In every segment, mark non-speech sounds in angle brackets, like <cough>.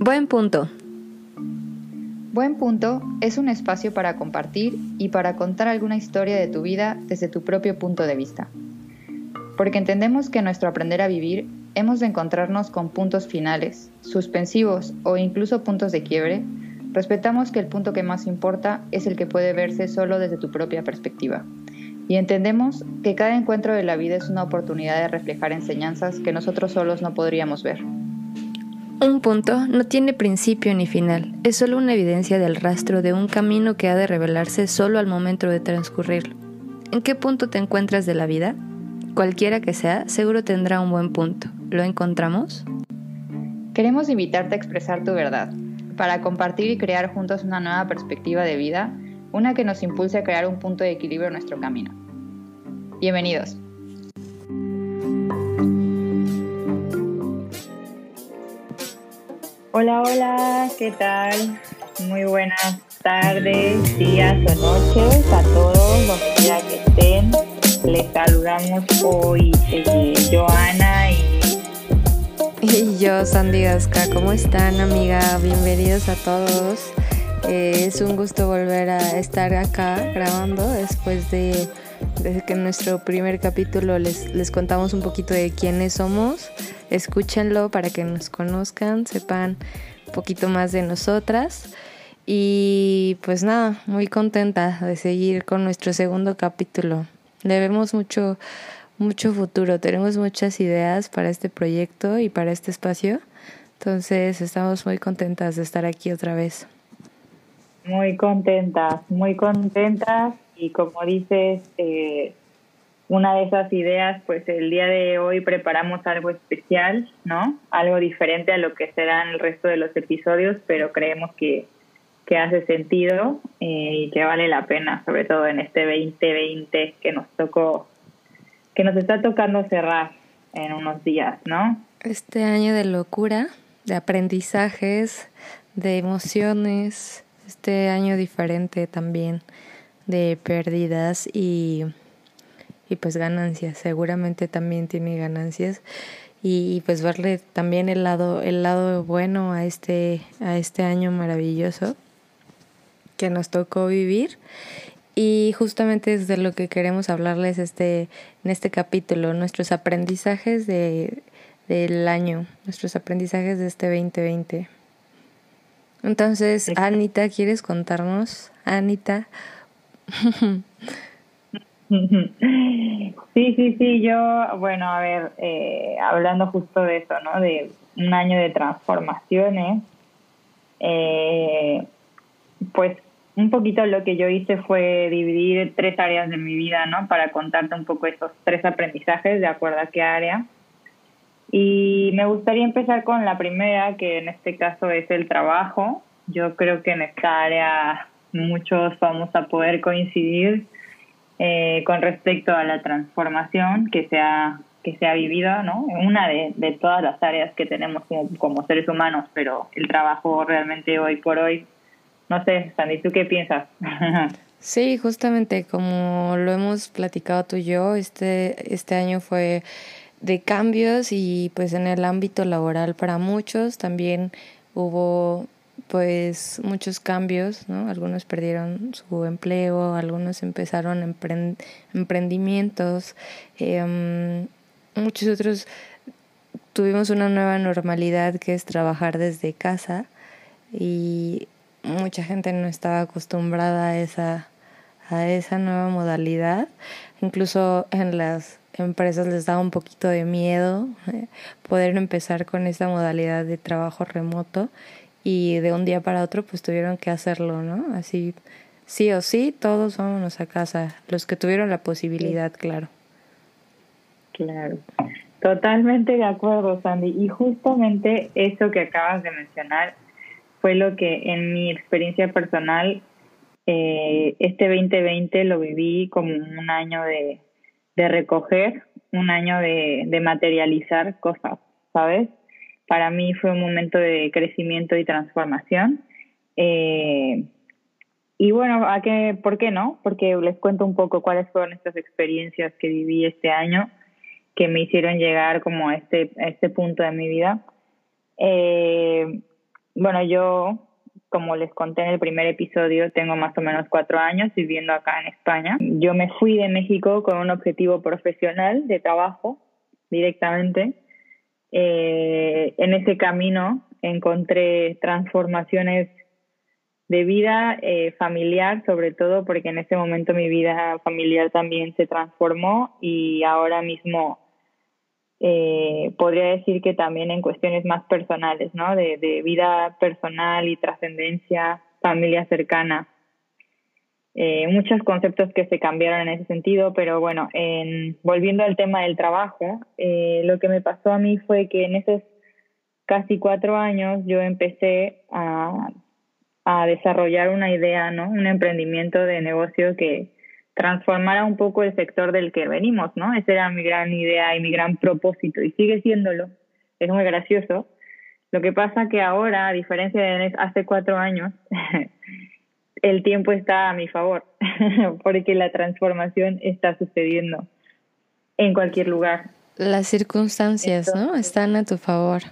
Buen punto. Buen punto es un espacio para compartir y para contar alguna historia de tu vida desde tu propio punto de vista. Porque entendemos que en nuestro aprender a vivir hemos de encontrarnos con puntos finales, suspensivos o incluso puntos de quiebre, respetamos que el punto que más importa es el que puede verse solo desde tu propia perspectiva. Y entendemos que cada encuentro de la vida es una oportunidad de reflejar enseñanzas que nosotros solos no podríamos ver. Un punto no tiene principio ni final, es solo una evidencia del rastro de un camino que ha de revelarse solo al momento de transcurrirlo. ¿En qué punto te encuentras de la vida? Cualquiera que sea, seguro tendrá un buen punto. ¿Lo encontramos? Queremos invitarte a expresar tu verdad, para compartir y crear juntos una nueva perspectiva de vida, una que nos impulse a crear un punto de equilibrio en nuestro camino. Bienvenidos. Hola, hola, ¿qué tal? Muy buenas tardes, días o noches a todos donde quiera que estén. Les saludamos hoy eh, Joana y... Y yo, Sandy Gasca, ¿cómo están, amiga? Bienvenidos a todos. Eh, es un gusto volver a estar acá grabando después de, que en nuestro primer capítulo les, les contamos un poquito de quiénes somos escúchenlo para que nos conozcan, sepan un poquito más de nosotras. Y pues nada, muy contenta de seguir con nuestro segundo capítulo. Le vemos mucho, mucho futuro, tenemos muchas ideas para este proyecto y para este espacio. Entonces estamos muy contentas de estar aquí otra vez. Muy contentas, muy contentas y como dices, eh, una de esas ideas, pues el día de hoy preparamos algo especial, ¿no? Algo diferente a lo que serán el resto de los episodios, pero creemos que, que hace sentido eh, y que vale la pena, sobre todo en este 2020 que nos tocó, que nos está tocando cerrar en unos días, ¿no? Este año de locura, de aprendizajes, de emociones, este año diferente también de pérdidas y y pues ganancias, seguramente también tiene ganancias. Y, pues verle también el lado el lado bueno a este a este año maravilloso que nos tocó vivir. Y justamente es de lo que queremos hablarles este en este capítulo nuestros aprendizajes de del año nuestros aprendizajes de este 2020 entonces Anita quieres contarnos Anita <laughs> Sí, sí, sí, yo, bueno, a ver, eh, hablando justo de eso, ¿no? De un año de transformaciones, eh, pues un poquito lo que yo hice fue dividir tres áreas de mi vida, ¿no? Para contarte un poco esos tres aprendizajes de acuerdo a qué área. Y me gustaría empezar con la primera, que en este caso es el trabajo. Yo creo que en esta área muchos vamos a poder coincidir eh, con respecto a la transformación que se ha, que se ha vivido, ¿no? Una de, de todas las áreas que tenemos como, como, seres humanos, pero el trabajo realmente hoy por hoy, no sé, Sandy, ¿tú qué piensas? <laughs> Sí, justamente como lo hemos platicado tú y yo, este, este año fue de cambios y pues en el ámbito laboral para muchos también hubo pues muchos cambios, ¿no? Algunos perdieron su empleo, algunos empezaron emprendimientos, eh, muchos otros tuvimos una nueva normalidad que es trabajar desde casa y mucha gente no estaba acostumbrada a esa a esa nueva modalidad. Incluso en las empresas les daba un poquito de miedo eh, poder empezar con esa modalidad de trabajo remoto y de un día para otro pues tuvieron que hacerlo, ¿no? Así, sí o sí, todos vámonos a casa, los que tuvieron la posibilidad, claro. Claro, totalmente de acuerdo, Sandy. Y justamente eso que acabas de mencionar fue lo que en mi experiencia personal, eh, este 2020 lo viví como un año de, de recoger, un año de, materializar cosas, ¿sabes? para mí fue un momento de crecimiento y transformación. Eh, y bueno, ¿a qué, ¿por qué no? Porque les cuento un poco cuáles fueron estas experiencias que viví este año, que me hicieron llegar como a este, a este punto de mi vida. Eh, bueno, yo, como les conté en el primer episodio, tengo más o menos cuatro años viviendo acá en España. Yo me fui de México con un objetivo profesional de trabajo directamente. Eh, en ese camino encontré transformaciones de vida eh, familiar, sobre todo porque en ese momento mi vida familiar también se transformó y ahora mismo eh, podría decir que también en cuestiones más personales, ¿no? De, de vida personal y trascendencia, familia cercana. Eh, muchos conceptos que se cambiaron en ese sentido, pero bueno, en, volviendo al tema del trabajo, eh, lo que me pasó a mí fue que en esos casi cuatro años yo empecé a, a desarrollar una idea, ¿no? Un emprendimiento de negocio que transformara un poco el sector del que venimos, ¿no? Esa era mi gran idea y mi gran propósito y sigue siéndolo. Es muy gracioso. Lo que pasa que ahora, a diferencia de hace cuatro años, <laughs> el tiempo está a mi favor, <laughs> porque la transformación está sucediendo en cualquier lugar. Las circunstancias, ¿no? Están a tu favor.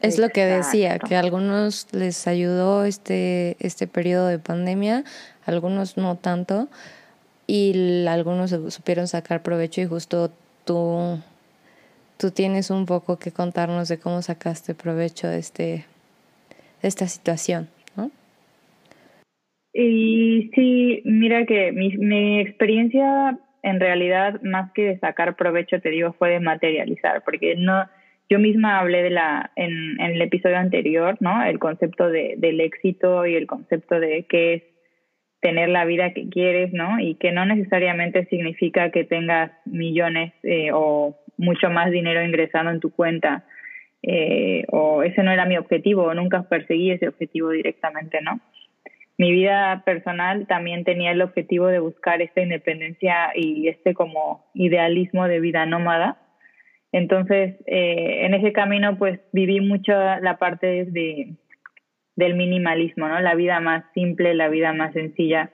Es lo que decía, que a algunos les ayudó este, este periodo de pandemia, algunos no tanto, y algunos supieron sacar provecho y justo tú, tú tienes un poco que contarnos de cómo sacaste provecho de, este, esta situación. Y sí, mira que mi, mi experiencia en realidad más que de sacar provecho, te digo, fue de materializar, porque no, yo misma hablé de la en, en el episodio anterior, ¿no? El concepto de, del éxito y el concepto de qué es tener la vida que quieres, ¿no? Y que no necesariamente significa que tengas millones eh, o mucho más dinero ingresando en tu cuenta. Eh, o ese no era mi objetivo, nunca perseguí ese objetivo directamente, ¿no? mi vida personal también tenía el objetivo de buscar esta independencia y este como idealismo de vida nómada. Entonces, eh, en ese camino, pues viví mucho la parte de, del minimalismo, ¿no? La vida más simple, la vida más sencilla.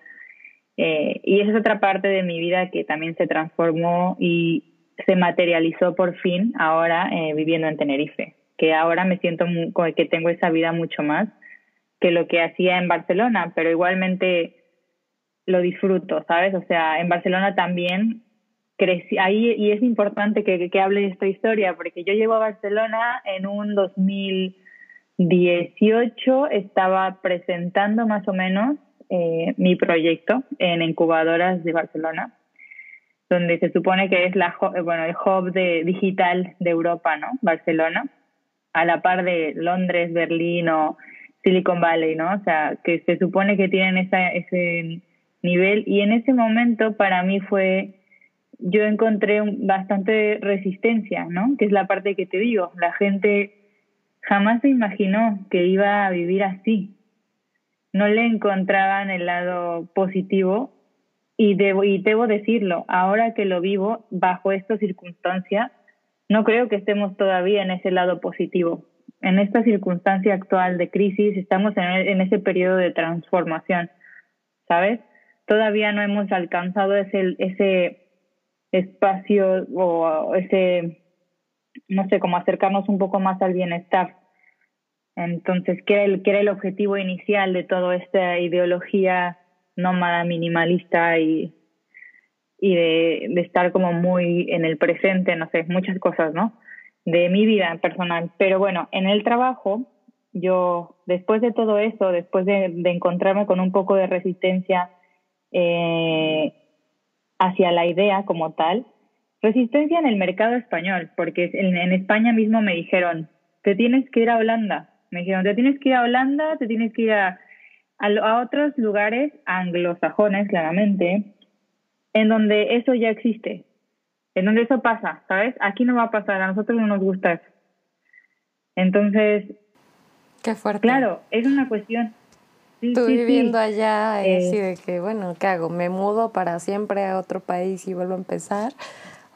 Eh, y esa es otra parte de mi vida que también se transformó y se materializó por fin ahora eh, viviendo en Tenerife, que ahora me siento que tengo esa vida mucho más que lo que hacía en Barcelona, pero igualmente lo disfruto, ¿sabes? O sea, en Barcelona también crecí ahí y es importante que, que hable de esta historia porque yo llego a Barcelona en un 2018, estaba presentando más o menos eh, mi proyecto en incubadoras de Barcelona, donde se supone que es la bueno el hub de digital de Europa, ¿no? Barcelona, a la par de Londres, Berlín o Silicon Valley, ¿no? O sea, que se supone que tienen esa, ese nivel y en ese momento para mí fue, yo encontré bastante resistencia, ¿no? Que es la parte que te digo, la gente jamás se imaginó que iba a vivir así, no le encontraban el lado positivo y debo, y debo decirlo, ahora que lo vivo bajo estas circunstancias, no creo que estemos todavía en ese lado positivo en esta circunstancia actual de crisis, estamos en, ese periodo de transformación, ¿sabes? Todavía no hemos alcanzado ese, ese espacio o ese, no sé, como acercarnos un poco más al bienestar. Entonces, ¿qué era el, qué era el objetivo inicial de toda esta ideología nómada minimalista y, y de, de estar como muy en el presente, no sé, muchas cosas, ¿no? de mi vida personal. Pero bueno, en el trabajo, yo, después de todo eso, después de, encontrarme con un poco de resistencia eh, hacia la idea como tal, resistencia en el mercado español, porque en, en España mismo me dijeron, te tienes que ir a Holanda. Me dijeron, te tienes que ir a Holanda, te tienes que ir a, a otros lugares anglosajones, claramente, en donde eso ya existe en donde eso pasa, ¿sabes? Aquí no va a pasar, a nosotros no nos gusta eso. Entonces, qué fuerte. Claro, es una cuestión. Tú viviendo allá, eh, así de que, bueno, ¿qué hago? ¿Me mudo para siempre a otro país y vuelvo a empezar?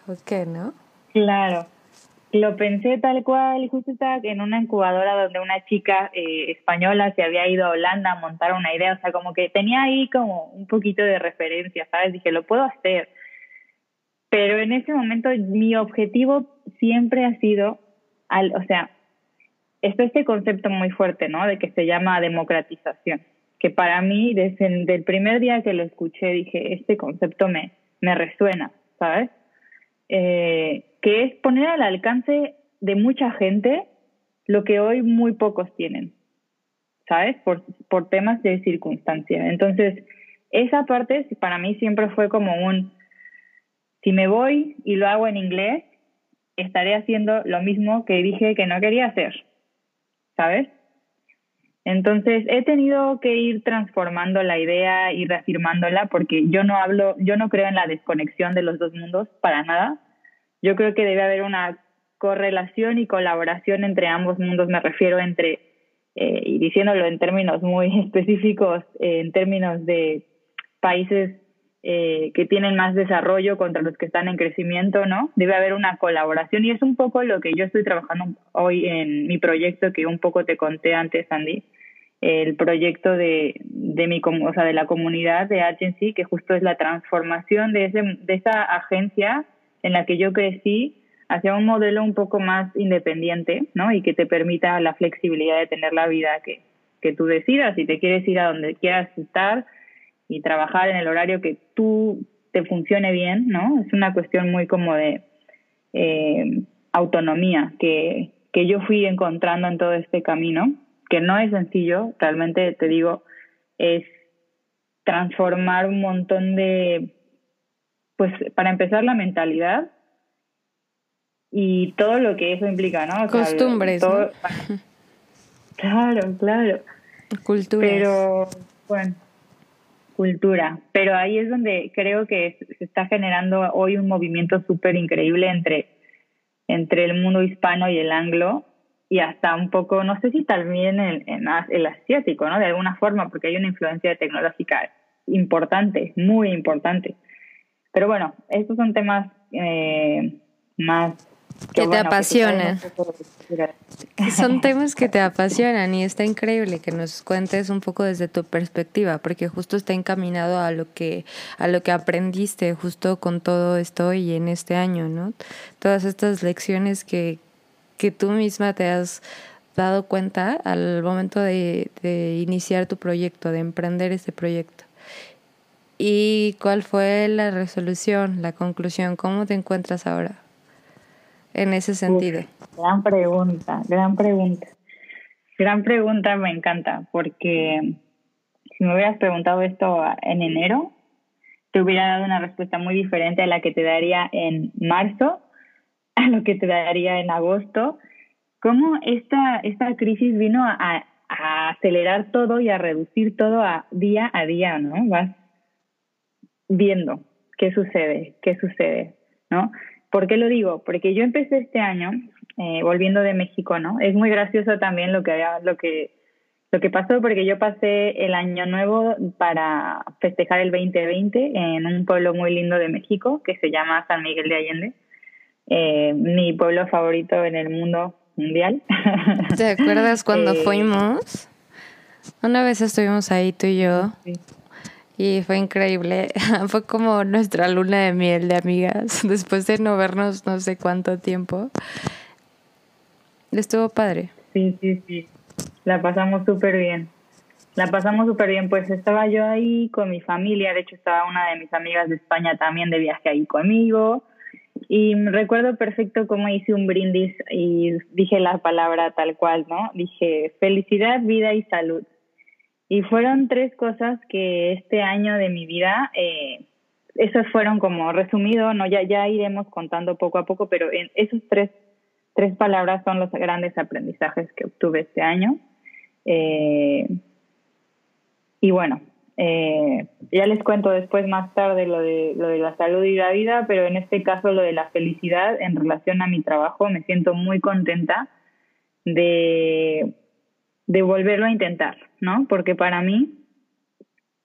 ¿O qué, no? Claro, lo pensé tal cual, justo en una incubadora donde una chica eh, española se había ido a Holanda a montar una idea, o sea, como que tenía ahí como un poquito de referencia, ¿sabes? Dije, lo puedo hacer pero en ese momento mi objetivo siempre ha sido, al, o sea, está este concepto muy fuerte, ¿no? De que se llama democratización, que para mí desde el primer día que lo escuché dije, este concepto me, me resuena, ¿sabes? Eh, que es poner al alcance de mucha gente lo que hoy muy pocos tienen, ¿sabes? Por, por temas de circunstancia. Entonces, esa parte para mí siempre fue como un, si me voy y lo hago en inglés, estaré haciendo lo mismo que dije que no quería hacer, ¿sabes? Entonces he tenido que ir transformando la idea y reafirmándola porque yo no hablo, yo no creo en la desconexión de los dos mundos para nada. Yo creo que debe haber una correlación y colaboración entre ambos mundos, me refiero entre, eh, y diciéndolo en términos muy <laughs> específicos, eh, en términos de países eh, que tienen más desarrollo contra los que están en crecimiento, ¿no? Debe haber una colaboración y es un poco lo que yo estoy trabajando hoy en mi proyecto que un poco te conté antes, Andy, el proyecto de, de, mi, o sea, de la comunidad de Agency, que justo es la transformación de, ese, de esa agencia en la que yo crecí hacia un modelo un poco más independiente, ¿no? Y que te permita la flexibilidad de tener la vida que, que tú decidas, si te quieres ir a donde quieras estar, y trabajar en el horario que tú te funcione bien, ¿no? Es una cuestión muy como de eh, autonomía que, que yo fui encontrando en todo este camino, que no es sencillo, realmente te digo, es transformar un montón de, pues para empezar la mentalidad y todo lo que eso implica, ¿no? Costumbres. <laughs> Claro, claro. Cultura. Pero, bueno, cultura, pero ahí es donde creo que se está generando hoy un movimiento súper increíble entre, entre el mundo hispano y el anglo y hasta un poco, no sé si también el, el asiático, ¿no? De alguna forma, porque hay una influencia tecnológica importante, muy importante. Pero bueno, estos son temas eh, más que, te apasionan. Son temas que te apasionan y está increíble que nos cuentes un poco desde tu perspectiva, porque justo está encaminado a lo que a lo que aprendiste justo con todo esto y en este año, ¿no? Todas estas lecciones que que tú misma te has dado cuenta al momento de, de iniciar tu proyecto, de emprender este proyecto. ¿Y cuál fue la resolución, la conclusión? ¿Cómo te encuentras ahora? En ese sentido? gran pregunta, gran pregunta. Gran pregunta, me encanta, porque si me hubieras preguntado esto en enero, te hubiera dado una respuesta muy diferente a la que te daría en marzo, a lo que te daría en agosto. ¿Cómo esta, esta crisis vino a, a acelerar todo y a reducir todo a día a día, ¿no? Vas viendo qué sucede, qué sucede, ¿no? ¿Por qué lo digo? Porque yo empecé este año, eh, volviendo de México, ¿no? Es muy gracioso también lo que, lo que, lo que pasó, porque yo pasé el año nuevo para festejar el 2020 en un pueblo muy lindo de México que se llama San Miguel de Allende, eh, mi pueblo favorito en el mundo mundial. ¿Te acuerdas cuando <laughs> eh, fuimos? Una vez estuvimos ahí tú y yo. Sí y fue increíble. <laughs> fue como nuestra luna de miel de amigas, <laughs> después de no vernos no sé cuánto tiempo. Estuvo padre. Sí, sí, sí. La pasamos súper bien. La pasamos súper bien. Pues estaba yo ahí con mi familia. De hecho, estaba una de mis amigas de España también de viaje ahí conmigo. Y recuerdo perfecto cómo hice un brindis y dije la palabra tal cual, ¿no? Dije felicidad, vida y salud. Y fueron tres cosas que este año de mi vida, eh, esos fueron como resumido, no ya, ya iremos contando poco a poco, pero en esos tres, tres palabras son los grandes aprendizajes que obtuve este año. Eh, y bueno, eh, ya les cuento después más tarde lo de, lo de la salud y la vida, pero en este caso lo de la felicidad en relación a mi trabajo, me siento muy contenta de de volverlo a intentar, ¿no? Porque para mí,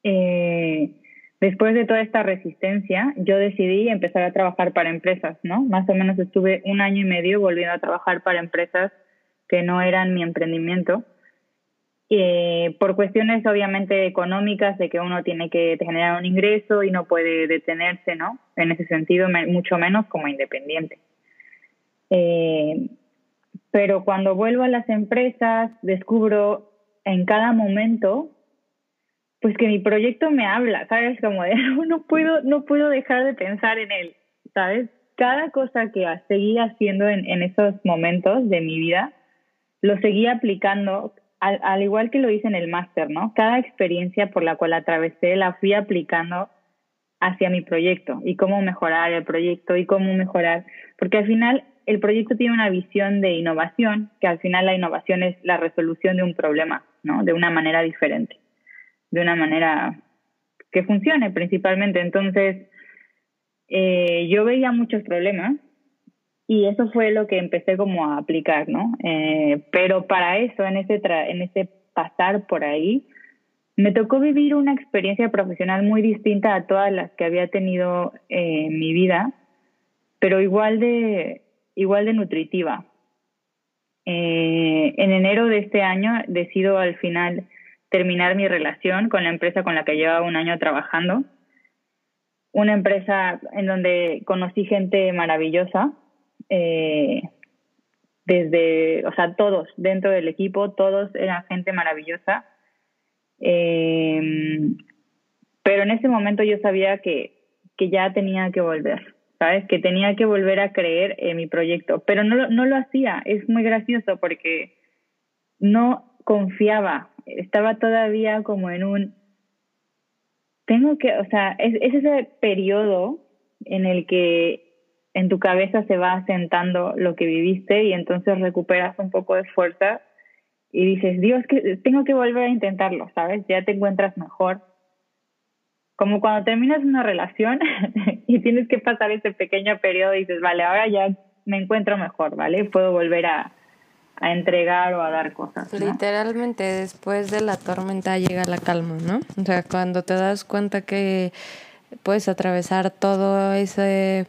eh, después de toda esta resistencia, yo decidí empezar a trabajar para empresas, ¿no? Más o menos estuve un año y medio volviendo a trabajar para empresas que no eran mi emprendimiento. eh, por cuestiones obviamente económicas de que uno tiene que generar un ingreso y no puede detenerse, ¿no? En ese sentido, mucho menos como independiente. Eh, pero cuando vuelvo a las empresas, descubro en cada momento, pues que mi proyecto me habla, ¿sabes? Como de, <laughs> no puedo, no puedo dejar de pensar en él, ¿sabes? Cada cosa que seguí haciendo en, en esos momentos de mi vida, lo seguí aplicando al, igual que lo hice en el máster, ¿no? Cada experiencia por la cual atravesé la fui aplicando hacia mi proyecto y cómo mejorar el proyecto y cómo mejorar, porque al final el proyecto tiene una visión de innovación, que al final la innovación es la resolución de un problema, ¿no? De una manera diferente, de una manera que funcione principalmente. Entonces, eh, yo veía muchos problemas y eso fue lo que empecé como a aplicar, ¿no? Eh, pero para eso, en ese, en ese pasar por ahí, me tocó vivir una experiencia profesional muy distinta a todas las que había tenido eh, en mi vida, pero igual de, igual de nutritiva. Eh, en enero de este año decido al final terminar mi relación con la empresa con la que llevaba un año trabajando. Una empresa en donde conocí gente maravillosa, eh, desde, o sea, todos dentro del equipo, todos eran gente maravillosa. Eh, pero en ese momento yo sabía que, que ya tenía que volver, ¿sabes? Que tenía que volver a creer en mi proyecto, pero no, no lo hacía. Es muy gracioso porque no confiaba, estaba todavía como en un... Tengo que, o sea, es, es ese periodo en el que en tu cabeza se va asentando lo que viviste y entonces recuperas un poco de fuerza y dices, Dios, que tengo que volver a intentarlo, ¿sabes? Ya te encuentras mejor. Como cuando terminas una relación <laughs> y tienes que pasar ese pequeño periodo y dices, vale, ahora ya me encuentro mejor, ¿vale? Puedo volver a, a entregar o a dar cosas. Literalmente después de la tormenta llega la calma, ¿no? O sea, cuando te das cuenta que puedes atravesar todo ese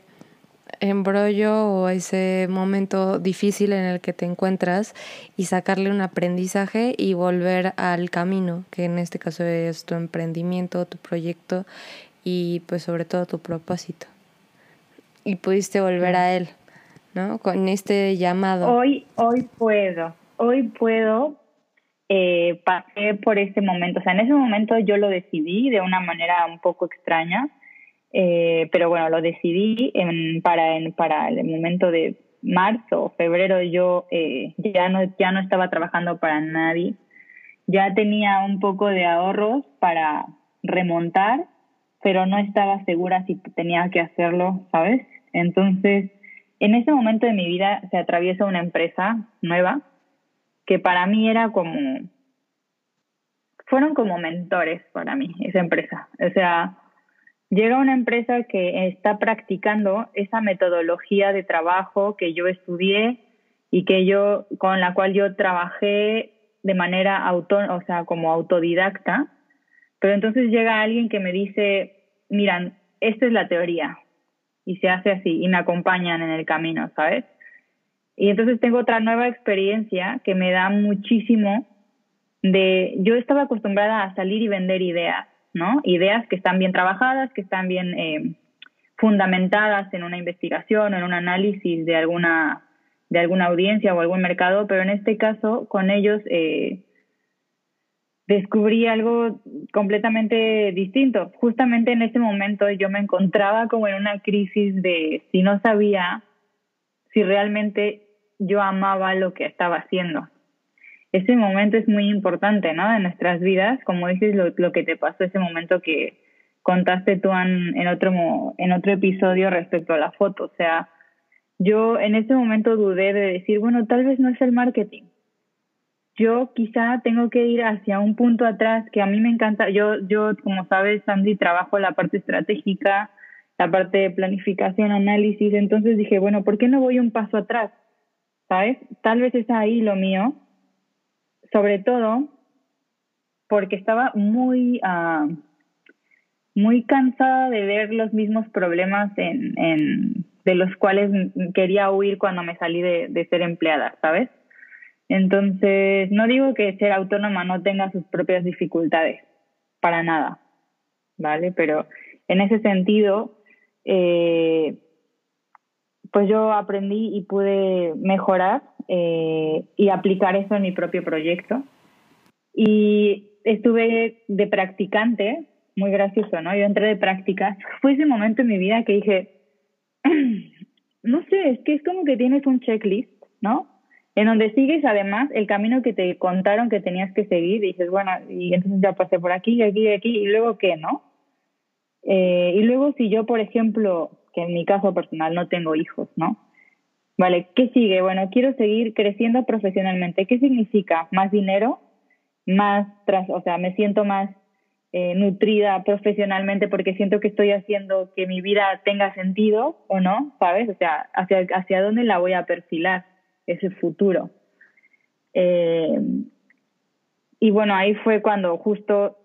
embrollo o ese momento difícil en el que te encuentras y sacarle un aprendizaje y volver al camino, que en este caso es tu emprendimiento, tu proyecto y pues sobre todo tu propósito. Y pudiste volver a él, ¿no? Con este llamado. Hoy, hoy puedo, hoy puedo, eh, pasé por ese momento, o sea, en ese momento yo lo decidí de una manera un poco extraña, eh, pero bueno, lo decidí en, para, en, para el momento de marzo o febrero yo eh, ya, no, ya no estaba trabajando para nadie, ya tenía un poco de ahorros para remontar, pero no estaba segura si tenía que hacerlo, ¿sabes? Entonces, en ese momento de mi vida se atraviesa una empresa nueva que para mí era como, fueron como mentores para mí, esa empresa. O sea, llega una empresa que está practicando esa metodología de trabajo que yo estudié y que yo con la cual yo trabajé de manera auto, o sea, como autodidacta, pero entonces llega alguien que me dice, miran, esta es la teoría y se hace así y me acompañan en el camino, ¿sabes? Y entonces tengo otra nueva experiencia que me da muchísimo de, yo estaba acostumbrada a salir y vender ideas ¿no? Ideas que están bien trabajadas, que están bien eh, fundamentadas en una investigación o en un análisis de alguna, de alguna audiencia o algún mercado, pero en este caso con ellos eh, descubrí algo completamente distinto. Justamente en ese momento yo me encontraba como en una crisis de si no sabía si realmente yo amaba lo que estaba haciendo ese momento es muy importante, ¿no? En nuestras vidas, como dices, lo, que te pasó, ese momento que contaste tú en, en, otro, en otro episodio respecto a la foto. O sea, yo en ese momento dudé de decir, bueno, tal vez no es el marketing. Yo quizá tengo que ir hacia un punto atrás que a mí me encanta. Yo, yo como sabes, Sandy, trabajo la parte estratégica, la parte de planificación, análisis. Entonces dije, bueno, ¿por qué no voy un paso atrás? ¿Sabes? Tal vez es ahí lo mío sobre todo porque estaba muy, uh, muy cansada de ver los mismos problemas en, en, de los cuales quería huir cuando me salí de, de ser empleada, ¿sabes? Entonces, no digo que ser autónoma no tenga sus propias dificultades, para nada, ¿vale? Pero en ese sentido, eh, pues yo aprendí y pude mejorar eh, y aplicar eso en mi propio proyecto. Y estuve de practicante, muy gracioso, ¿no? Yo entré de prácticas. <laughs> Fue ese momento en mi vida que dije, <clears throat> no sé, es que es como que tienes un checklist, ¿no? En donde sigues además el camino que te contaron que tenías que seguir y dices, bueno, y entonces ya pasé por aquí, aquí, aquí, y luego qué, ¿no? Eh, y luego si yo, por ejemplo, que en mi caso personal no tengo hijos, ¿no? Vale, ¿qué sigue? Bueno, quiero seguir creciendo profesionalmente. ¿Qué significa? Más dinero, más, tras, o sea, me siento más eh, nutrida profesionalmente porque siento que estoy haciendo que mi vida tenga sentido o no, ¿sabes? O sea, hacia, hacia dónde la voy a perfilar ese futuro. Eh, y bueno, ahí fue cuando justo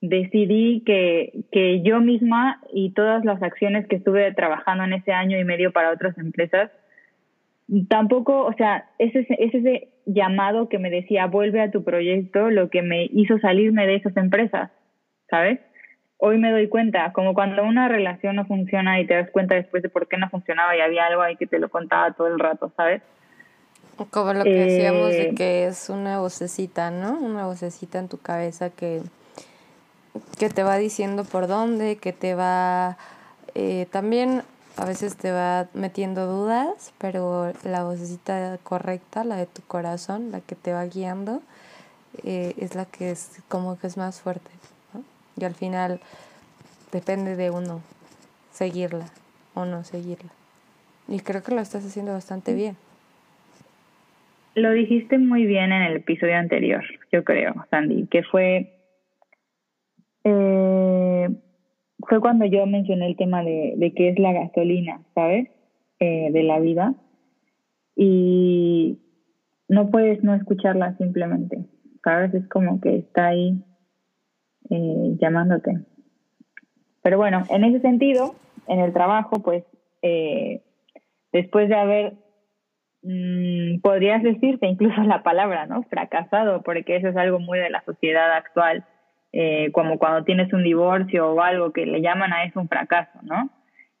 decidí que, que yo misma y todas las acciones que estuve trabajando en ese año y medio para otras empresas, tampoco, o sea, ese, ese llamado que me decía, vuelve a tu proyecto, lo que me hizo salirme de esas empresas, ¿sabes? Hoy me doy cuenta, como cuando una relación no funciona y te das cuenta después de por qué no funcionaba y había algo ahí que te lo contaba todo el rato, ¿sabes? Como lo que decíamos de eh, que es una vocecita, ¿no? Una vocecita en tu cabeza que, que te va diciendo por dónde, que te va eh, también a veces te va metiendo dudas, pero la vocecita correcta, la de tu corazón, la que te va guiando, eh, es la que es como que es más fuerte. Y al final depende de uno seguirla o no seguirla. Y creo que lo estás haciendo bastante bien. Lo dijiste muy bien en el episodio anterior, yo creo, Sandy, que fue eh, fue cuando yo mencioné el tema de, de qué es la gasolina, ¿sabes? Eh, de la vida. Y no puedes no escucharla simplemente, ¿sabes? Es como que está ahí eh, llamándote. Pero bueno, en ese sentido, en el trabajo, pues, eh, después de haber, mm, podrías decirte incluso la palabra, ¿no? Fracasado, porque eso es algo muy de la sociedad actual eh, como cuando tienes un divorcio o algo que le llaman a eso un fracaso, ¿no?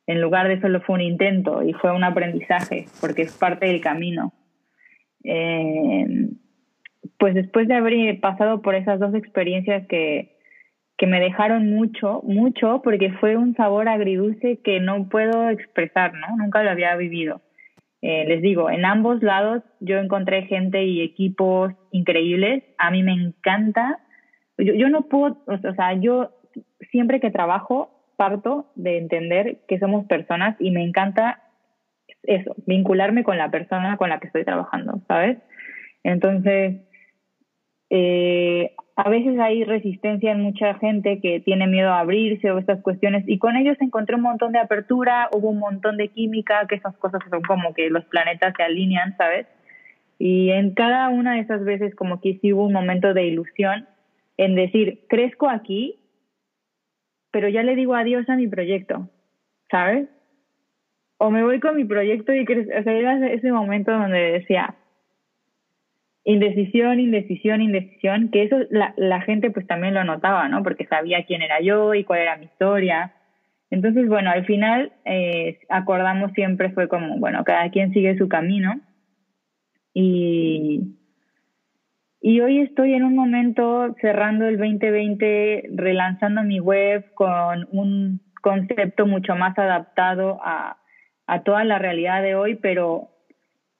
En lugar de solo fue un intento y fue un aprendizaje, porque es parte del camino. Eh, pues después de haber pasado por esas dos experiencias que, que me dejaron mucho, mucho, porque fue un sabor agridulce que no puedo expresar, ¿no? Nunca lo había vivido. Eh, les digo, en ambos lados yo encontré gente y equipos increíbles. A mí me encanta yo, yo no puedo, o sea, yo siempre que trabajo parto de entender que somos personas y me encanta eso, vincularme con la persona con la que estoy trabajando, ¿sabes? Entonces, eh, a veces hay resistencia en mucha gente que tiene miedo a abrirse o estas cuestiones y con ellos encontré un montón de apertura, hubo un montón de química, que esas cosas son como que los planetas se alinean, ¿sabes? Y en cada una de esas veces como que sí hubo un momento de ilusión en decir, crezco aquí, pero ya le digo adiós a mi proyecto, ¿sabes? O me voy con mi proyecto y o sea, era ese momento donde decía, indecisión, indecisión, indecisión, que eso la, la gente pues también lo notaba, ¿no? Porque sabía quién era yo y cuál era mi historia. Entonces, bueno, al final eh, acordamos siempre fue como, bueno, cada quien sigue su camino y, y hoy estoy en un momento cerrando el 2020, relanzando mi web con un concepto mucho más adaptado a, a toda la realidad de hoy, pero,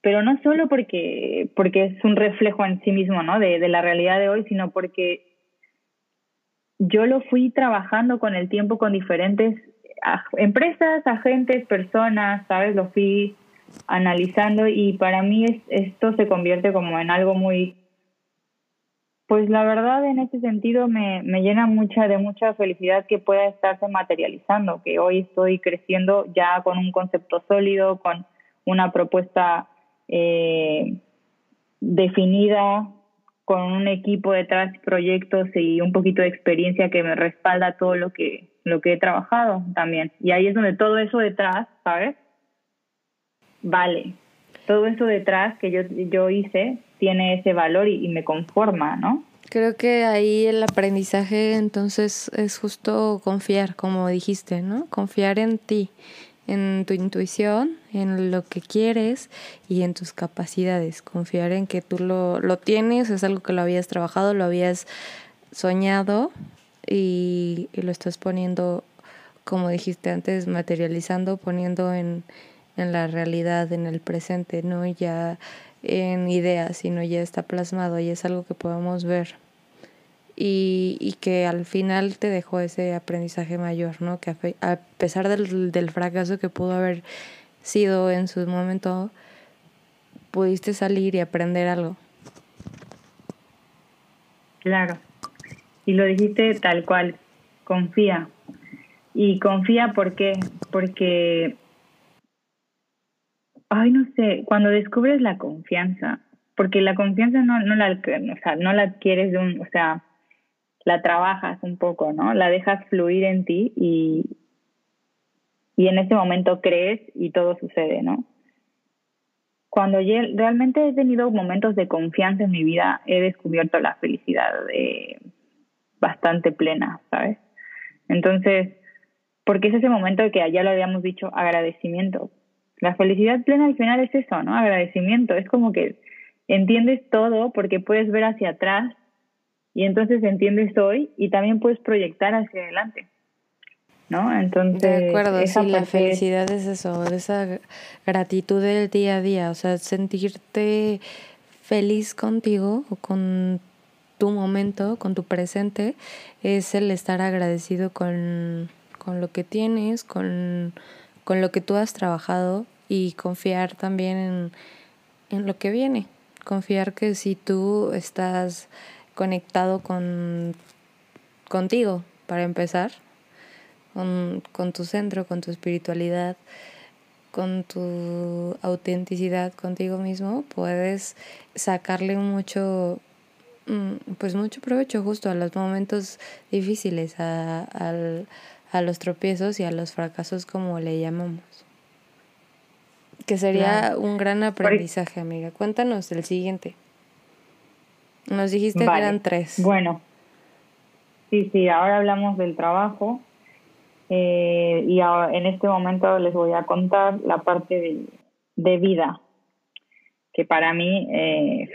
pero no solo porque, porque es un reflejo en sí mismo ¿no? de, de la realidad de hoy, sino porque yo lo fui trabajando con el tiempo con diferentes empresas, agentes, personas, ¿sabes? Lo fui analizando y para mí esto se convierte como en algo muy pues la verdad en ese sentido me, me llena mucha de mucha felicidad que pueda estarse materializando, que hoy estoy creciendo ya con un concepto sólido, con una propuesta eh, definida, con un equipo detrás, proyectos y un poquito de experiencia que me respalda todo lo que, lo que he trabajado también. Y ahí es donde todo eso detrás, ¿sabes? Vale, todo eso detrás que yo, yo hice tiene ese valor y, me conforma, ¿no? Creo que ahí el aprendizaje entonces es justo confiar, como dijiste, ¿no? Confiar en ti, en tu intuición, en lo que quieres y en tus capacidades. Confiar en que tú lo, lo tienes, es algo que lo habías trabajado, lo habías soñado y, y lo estás poniendo, como dijiste antes, materializando, poniendo en, en la realidad, en el presente, no ya en ideas, sino ya está plasmado y es algo que podemos ver. Y, y que al final te dejó ese aprendizaje mayor, ¿no? Que a, pesar del, del fracaso que pudo haber sido en su momento, pudiste salir y aprender algo. Claro. Y lo dijiste tal cual, confía. Y confía ¿por qué? Porque ay, no sé, cuando descubres la confianza, porque la confianza no, no, la, o sea, no la adquieres de un, o sea, la trabajas un poco, ¿no? La dejas fluir en ti y, y en ese momento crees y todo sucede, ¿no? Cuando yo realmente he tenido momentos de confianza en mi vida, he descubierto la felicidad bastante plena, ¿sabes? Entonces, porque es ese momento que ya lo habíamos dicho, agradecimiento. La felicidad plena al final es eso, ¿no? Agradecimiento. Es como que entiendes todo porque puedes ver hacia atrás y entonces entiendes hoy y también puedes proyectar hacia adelante. ¿No? Entonces. De acuerdo, sí, la felicidad es eso, esa gratitud del día a día, o sea, sentirte feliz contigo o con tu momento, con tu presente, es el estar agradecido con, con lo que tienes, con con lo que tú has trabajado y confiar también en, lo que viene. Confiar que si tú estás conectado con contigo, para empezar, con, con tu centro, con tu espiritualidad, con tu autenticidad contigo mismo, puedes sacarle mucho mm, pues mucho provecho justo a los momentos difíciles, a, a los tropiezos y a los fracasos como le llamamos. Que sería un gran aprendizaje, amiga. Cuéntanos el siguiente. Nos dijiste que eran tres. Bueno, sí, sí, ahora hablamos del trabajo. Eh, y en este momento les voy a contar la parte de, vida, que para mí, eh,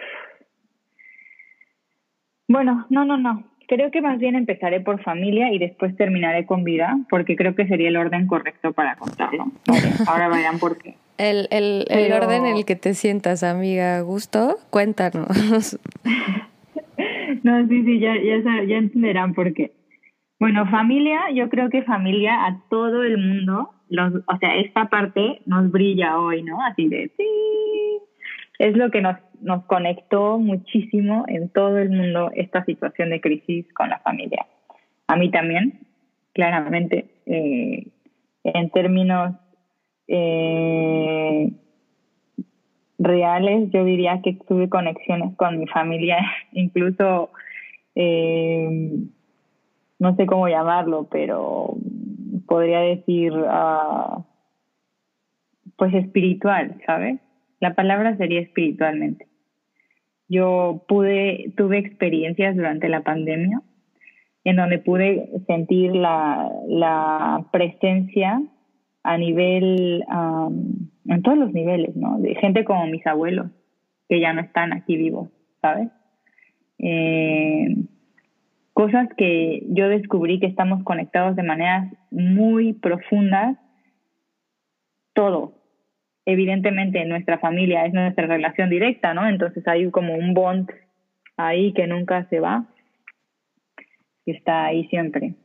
bueno, no, no, no, Creo que más bien empezaré por familia y después terminaré con vida, porque creo que sería el orden correcto para contarlo. ahora verán por qué. El, el, el orden en el que te sientas, amiga. ¿Gusto? Cuéntanos. <laughs> no, sí, sí, ya, ya, ya entenderán por qué. Bueno, familia, yo creo que familia a todo el mundo, los, o sea, esta parte nos brilla hoy, ¿no? Así de, sí, es lo que nos nos conectó muchísimo en todo el mundo esta situación de crisis con la familia. A mí también, claramente, eh, en términos eh, reales, yo diría que tuve conexiones con mi familia, <laughs> incluso, eh, no sé cómo llamarlo, pero podría decir, uh, pues espiritual, ¿sabes? La palabra sería espiritualmente. Yo pude, tuve experiencias durante la pandemia en donde pude sentir la presencia a nivel, en todos los niveles, ¿no? De gente como mis abuelos, que ya no están aquí vivos, ¿sabes? Eh, cosas que yo descubrí que estamos conectados de maneras muy profundas, todo, evidentemente nuestra familia es nuestra relación directa, ¿no? Entonces hay como un bond ahí que nunca se va y está ahí siempre.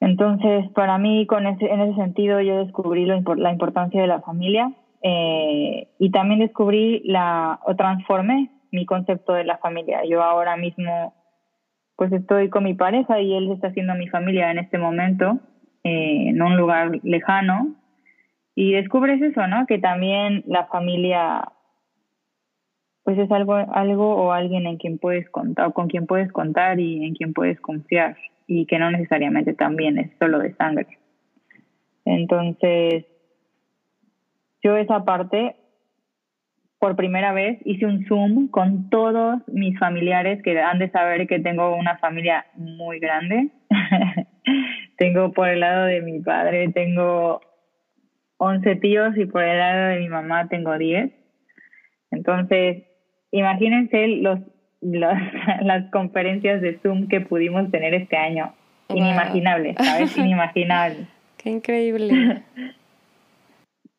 Entonces, para mí, con ese, en ese sentido, yo descubrí lo, la importancia de la familia eh, y también descubrí la, o transformé mi concepto de la familia. Yo ahora mismo, pues estoy con mi pareja y él está haciendo mi familia en este momento, eh, en un lugar lejano, y descubres eso, ¿no? Que también la familia pues es algo, algo o alguien en quien puedes contar, con quien puedes contar y en quien puedes confiar y que no necesariamente también es solo de sangre. Entonces, yo esa parte por primera vez hice un Zoom con todos mis familiares que han de saber que tengo una familia muy grande. <laughs> tengo por el lado de mi padre, tengo 11 tíos y por el lado de mi mamá tengo 10. Entonces, imagínense los, <laughs> las conferencias de Zoom que pudimos tener este año. Inimaginable, ¿sabes? <laughs> Inimaginable. Qué increíble. <laughs>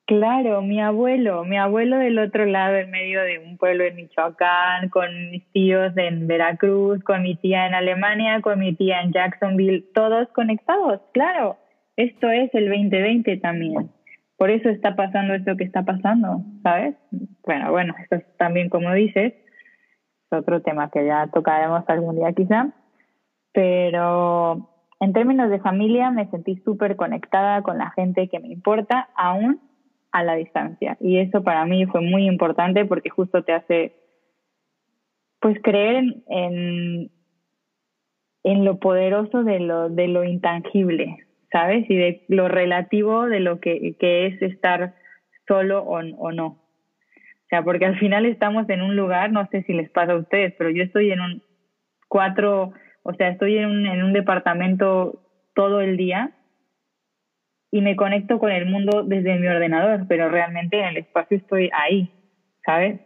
Claro, mi abuelo, mi abuelo del otro lado, en medio de un pueblo en Michoacán, con mis tíos en Veracruz, con mi tía en Alemania, con mi tía en Jacksonville, todos conectados, claro. Esto es el 2020 también. Por eso está pasando esto que está pasando, ¿sabes? Bueno, bueno, esto es también como dices, es otro tema que ya tocaremos algún día quizá, pero en términos de familia me sentí súper conectada con la gente que me importa, aún a la distancia. Y eso para mí fue muy importante porque justo te hace, pues, creer en, en, lo poderoso de lo, de lo intangible, ¿sabes? Y de lo relativo de lo que, que es estar solo o, o no. O sea, porque al final estamos en un lugar, no sé si les pasa a ustedes, pero yo estoy en un cuatro, o sea, estoy en un, en un departamento todo el día y me conecto con el mundo desde mi ordenador, pero realmente en el espacio estoy ahí, ¿sabes?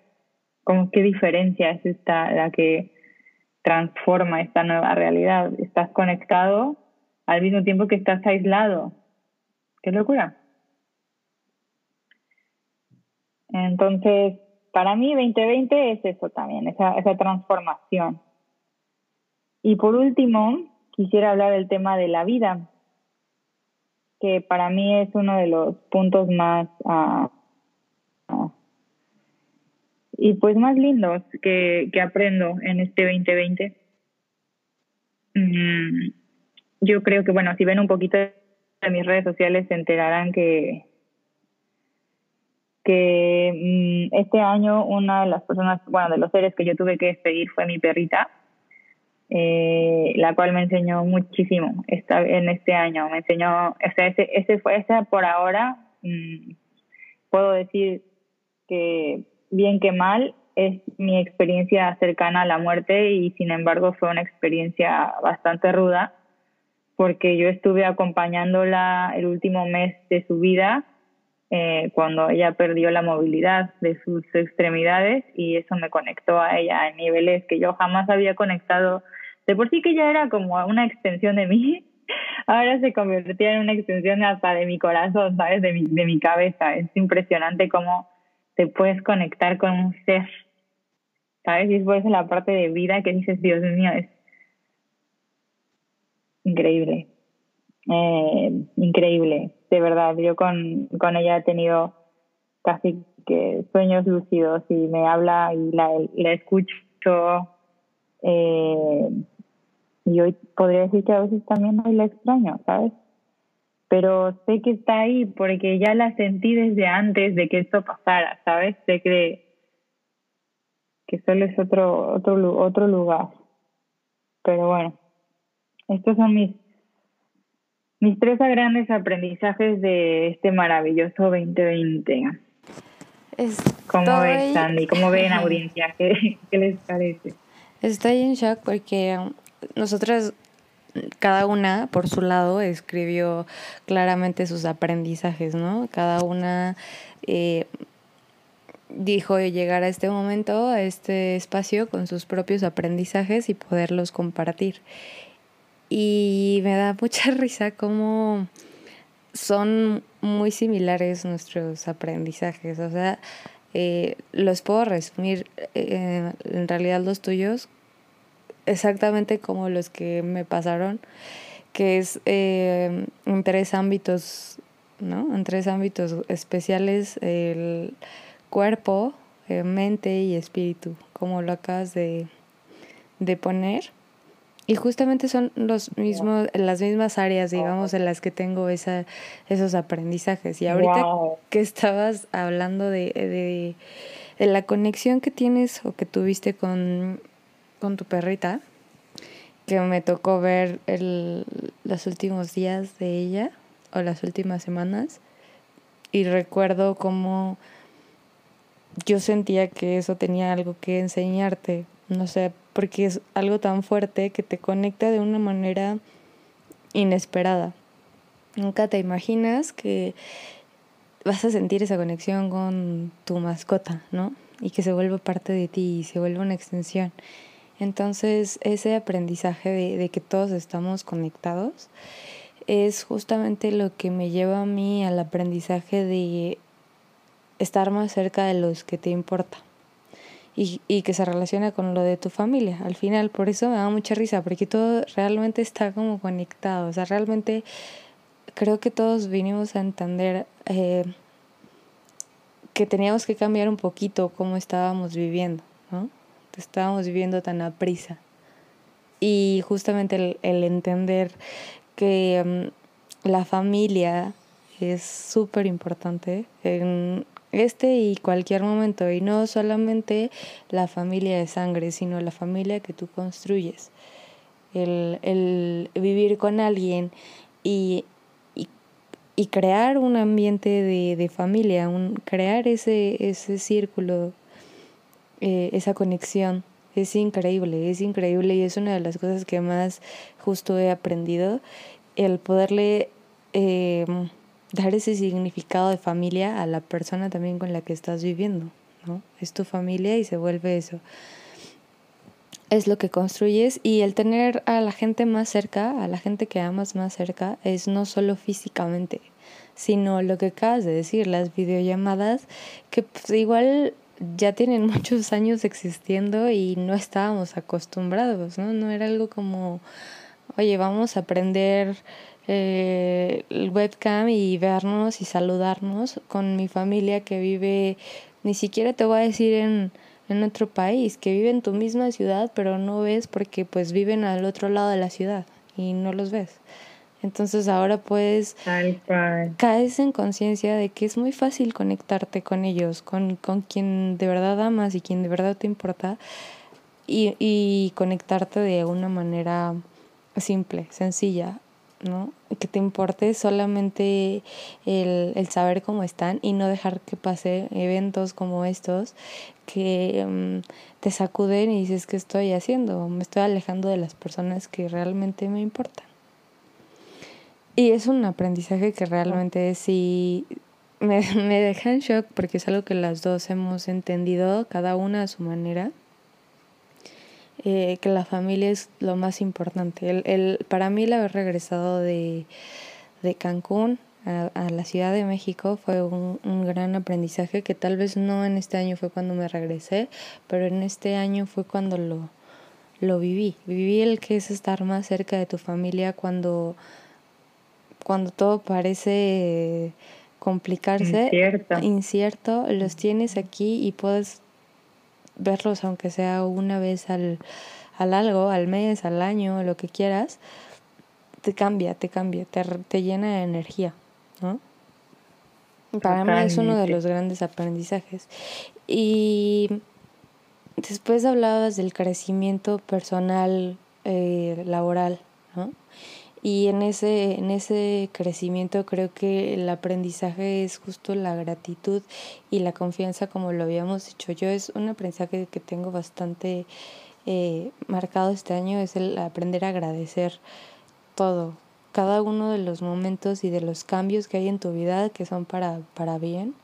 Como qué diferencia es esta la que transforma esta nueva realidad. Estás conectado al mismo tiempo que estás aislado. Qué locura. Entonces, para mí 2020 es eso también, esa, esa transformación. Y por último, quisiera hablar del tema de la vida, que para mí es uno de los puntos más uh, y pues más lindos que, que aprendo en este 2020. Mm, yo creo que, bueno, si ven un poquito de mis redes sociales se enterarán que que mm, este año una de las personas, bueno, de los seres que yo tuve que despedir fue mi perrita eh, la cual me enseñó muchísimo esta, en este año. Me enseñó, o ese, ese fue, esa por ahora, mm, puedo decir que bien que mal, es mi experiencia cercana a la muerte y sin embargo fue una experiencia bastante ruda porque yo estuve acompañándola el último mes de su vida eh, cuando ella perdió la movilidad de sus extremidades y eso me conectó a ella en niveles que yo jamás había conectado de por sí que ya era como una extensión de mí, <laughs> ahora se convertía en una extensión hasta de mi corazón, ¿sabes? De mi, de mi cabeza. Es impresionante cómo te puedes conectar con un ser, ¿sabes? Y después la parte de vida que dices, Dios mío, es increíble. Eh, increíble, de verdad. Yo con, con ella he tenido casi que sueños lúcidos y me habla y la, escucho. Eh, y hoy podría decir que a veces también hoy la extraño, ¿sabes? Pero sé que está ahí porque ya la sentí desde antes de que esto pasara, ¿sabes? Sé que, que solo es otro, otro, otro lugar. Pero bueno, estos son mis, mis tres grandes aprendizajes de este maravilloso 2020. ¿Cómo ves, Sandy? ¿Cómo ven, <laughs> audiencia? ¿Qué, ¿Qué les parece? Estoy en shock porque nosotras, cada una por su lado, escribió claramente sus aprendizajes, ¿no? Cada una eh, dijo llegar a este momento, a este espacio, con sus propios aprendizajes y poderlos compartir. Y me da mucha <laughs> risa cómo son muy similares nuestros aprendizajes. O sea, eh, los puedo resumir eh, en realidad los tuyos exactamente como los que me pasaron, que es eh, en tres ámbitos, ¿no? En tres ámbitos especiales, el cuerpo, eh, mente y espíritu, como lo acabas de, de poner. Y justamente son los mismos, las mismas áreas, digamos, en las que tengo esa, esos aprendizajes. Y ahorita que estabas hablando de, de, de la conexión que tienes o que tuviste con con tu perrita, que me tocó ver el, los últimos días de ella o las últimas semanas. Y recuerdo cómo yo sentía que eso tenía algo que enseñarte, no sé, porque es algo tan fuerte que te conecta de una manera inesperada. Nunca te imaginas que vas a sentir esa conexión con tu mascota, ¿no? Y que se vuelva parte de ti y se vuelva una extensión. Entonces, ese aprendizaje de, de que todos estamos conectados es justamente lo que me lleva a mí al aprendizaje de estar más cerca de los que te importa y, y que se relaciona con lo de tu familia. Al final, por eso me da mucha risa, porque todo realmente está como conectado. O sea, realmente creo que todos vinimos a entender eh, que teníamos que cambiar un poquito cómo estábamos viviendo, ¿no? Estábamos viviendo tan a prisa. Y justamente el, el entender que mm, la familia es súper importante en este y cualquier momento, y no solamente la familia de sangre, sino la familia que tú construyes. El, el vivir con alguien y, y, y, crear un ambiente de, de familia, un, crear ese, ese círculo, eh, esa conexión. Es increíble, es increíble y es una de las cosas que más justo he aprendido, el poderle eh, dar ese significado de familia a la persona también con la que estás viviendo, ¿no? Es tu familia y se vuelve eso. Es lo que construyes y el tener a la gente más cerca, a la gente que amas más cerca, es no solo físicamente, sino lo que acabas de decir, las videollamadas, que pues igual ya tienen <laughs> muchos años existiendo y no estábamos acostumbrados, ¿no? No era algo como, oye, vamos a aprender eh, el webcam y vernos y saludarnos con mi familia que vive, ni siquiera te voy a decir en, en otro país, que vive en tu misma ciudad, pero no ves porque pues viven al otro lado de la ciudad y no los ves. Entonces ahora puedes caes en conciencia de que es muy fácil conectarte con ellos, con, con quien de verdad amas y quien de verdad te importa y, y conectarte de una manera simple, sencilla, ¿no? Que te importe solamente el, el, saber cómo están y no dejar que pase eventos como estos que um, te sacuden y dices, ¿qué estoy haciendo? Me estoy alejando de las personas que realmente me importan. Y es un aprendizaje que realmente sí me, <laughs> me deja en shock porque es algo que las dos hemos entendido, cada una a su manera eh, que la familia es lo más importante. El, el, para mí el haber regresado de, de Cancún a, a, la Ciudad de México fue un, un, gran aprendizaje que tal vez no en este año fue cuando me regresé, pero en este año fue cuando lo, lo viví. Viví el que es estar más cerca de tu familia cuando, cuando todo parece complicarse, incierto. incierto, los tienes aquí y puedes verlos aunque sea una vez al, al algo, al mes, al año, lo que quieras, te cambia, te cambia, te, te llena de energía, ¿no? Para mí es uno de los grandes aprendizajes. Y después hablabas del crecimiento personal, eh, laboral. Y en ese, en ese crecimiento creo que el aprendizaje es justo la gratitud y la confianza, como lo habíamos dicho yo. Es un aprendizaje que tengo bastante eh, marcado este año, es el aprender a agradecer todo, cada uno de los momentos y de los cambios que hay en tu vida que son para, para bien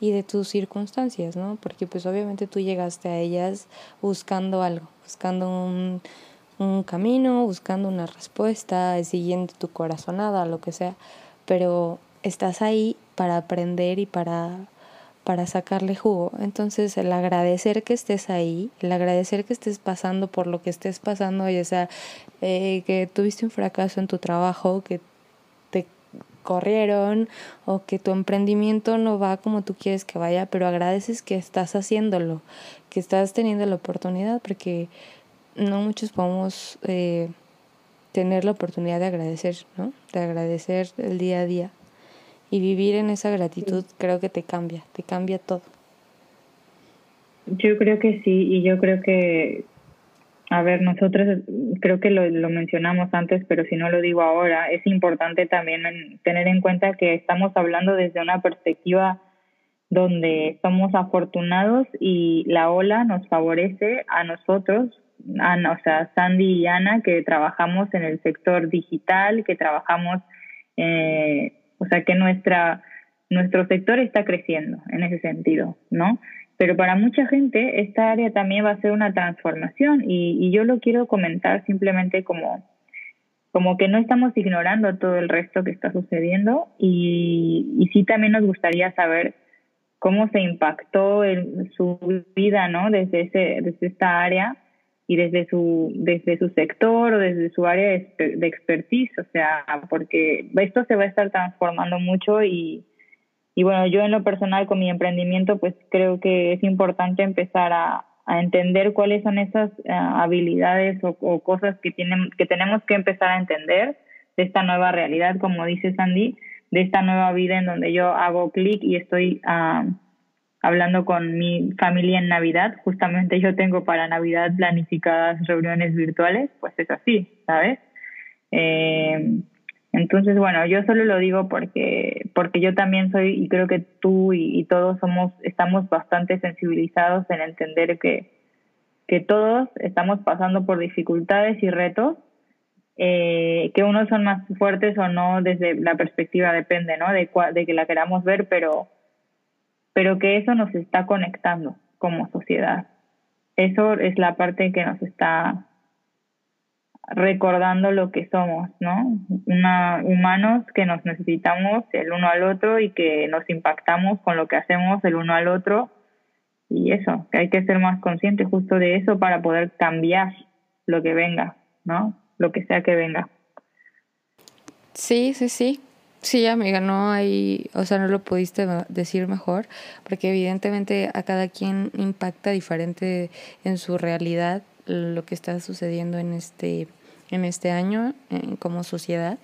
y de tus circunstancias, ¿no? Porque pues obviamente tú llegaste a ellas buscando algo, buscando un un camino, buscando una respuesta, siguiendo tu corazonada, lo que sea, pero estás ahí para aprender y para, para sacarle jugo. Entonces el agradecer que estés ahí, el agradecer que estés pasando por lo que estés pasando, ya sea eh, que tuviste un fracaso en tu trabajo, que te corrieron o que tu emprendimiento no va como tú quieres que vaya, pero agradeces que estás haciéndolo, que estás teniendo la oportunidad, porque no muchos podemos eh, tener la oportunidad de agradecer, ¿no? De agradecer el día a día. Y vivir en esa gratitud sí. creo que te cambia, te cambia todo. Yo creo que sí, y yo creo que, a ver, nosotros creo que lo, lo mencionamos antes, pero si no lo digo ahora, es importante también tener en cuenta que estamos hablando desde una perspectiva donde somos afortunados y la ola nos favorece a nosotros, a, o sea, Sandy y Ana, que trabajamos en el sector digital, que trabajamos, eh, o sea, que nuestra, nuestro sector está creciendo en ese sentido, ¿no? Pero para mucha gente esta área también va a ser una transformación y, yo lo quiero comentar simplemente como como que no estamos ignorando todo el resto que está sucediendo y, sí también nos gustaría saber cómo se impactó su vida, ¿no? Desde ese, desde esta área y desde su, desde su sector o desde su área de, de expertise, o sea, porque esto se va a estar transformando mucho y, y bueno, yo en lo personal con mi emprendimiento, pues creo que es importante empezar a, a entender cuáles son esas eh, habilidades o, cosas que, tienen, que tenemos que empezar a entender de esta nueva realidad, como dice Sandy, de esta nueva vida en donde yo hago clic y estoy ah, hablando con mi familia en Navidad. Justamente yo tengo para Navidad planificadas reuniones virtuales, pues es así, ¿sabes? Eh, entonces, bueno, yo solo lo digo porque, porque yo también soy, y creo que tú y, todos somos, estamos bastante sensibilizados en entender que, que todos estamos pasando por dificultades y retos, eh, que unos son más fuertes o no desde la perspectiva, depende, ¿no? De, de que la queramos ver, pero, pero que eso nos está conectando como sociedad. Eso es la parte que nos está recordando lo que somos, ¿no? Humanos que nos necesitamos el uno al otro y que nos impactamos con lo que hacemos el uno al otro. Y eso, que hay que ser más conscientes justo de eso para poder cambiar lo que venga, ¿no? Lo que sea que venga. Sí, sí, sí. Sí, amiga, no hay, o sea, no lo pudiste decir mejor, porque evidentemente a cada quien impacta diferente en su realidad lo que está sucediendo en este en este año como sociedad.